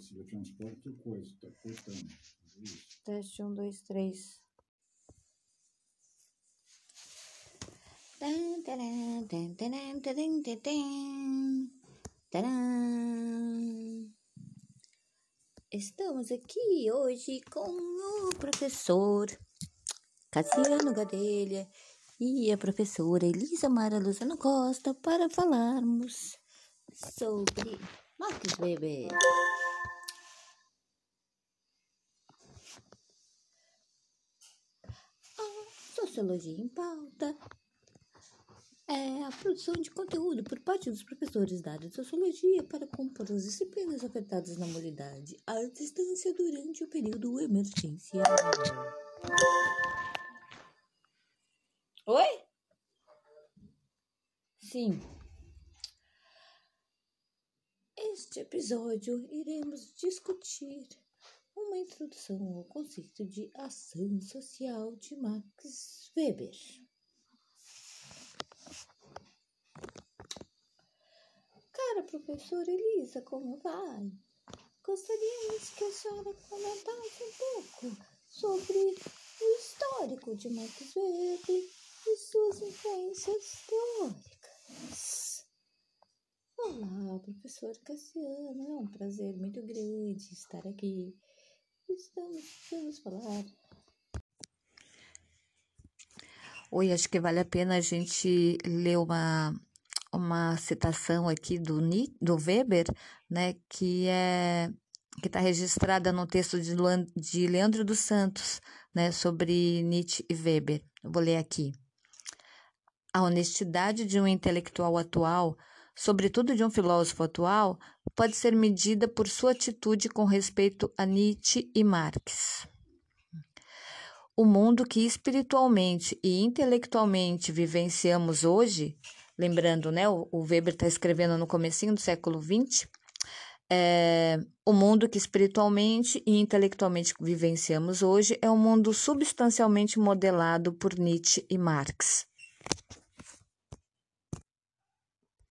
Cecília transporta o coisa, tá cortando. Teste um, dois, três. Estamos aqui hoje com o professor Cassiano Gadelha e a professora Elisa Mara Luzano Costa para falarmos sobre Max Weber. A Sociologia em Pauta é a produção de conteúdo por parte dos professores da área de Sociologia para compor as disciplinas afetadas na modalidade à distância durante o período emergencial. Oi? Sim. Este episódio iremos discutir uma introdução ao conceito de ação social de Max Weber. Cara, professora Elisa, como vai? Gostaríamos que a senhora comentasse um pouco sobre o histórico de Max Weber e suas influências teóricas. Olá, professor Cassiano, é um prazer muito grande estar aqui. Estamos, vamos falar. Oi, acho que vale a pena a gente ler uma, uma citação aqui do, do Weber, né, que é que está registrada no texto de, de Leandro dos Santos, né, sobre Nietzsche e Weber. Vou ler aqui. A honestidade de um intelectual atual, sobretudo de um filósofo atual, pode ser medida por sua atitude com respeito a Nietzsche e Marx. O mundo que espiritualmente e intelectualmente vivenciamos hoje, lembrando, né, o, Weber está escrevendo no comecinho do século XX, é, o mundo que espiritualmente e intelectualmente vivenciamos hoje é um mundo substancialmente modelado por Nietzsche e Marx.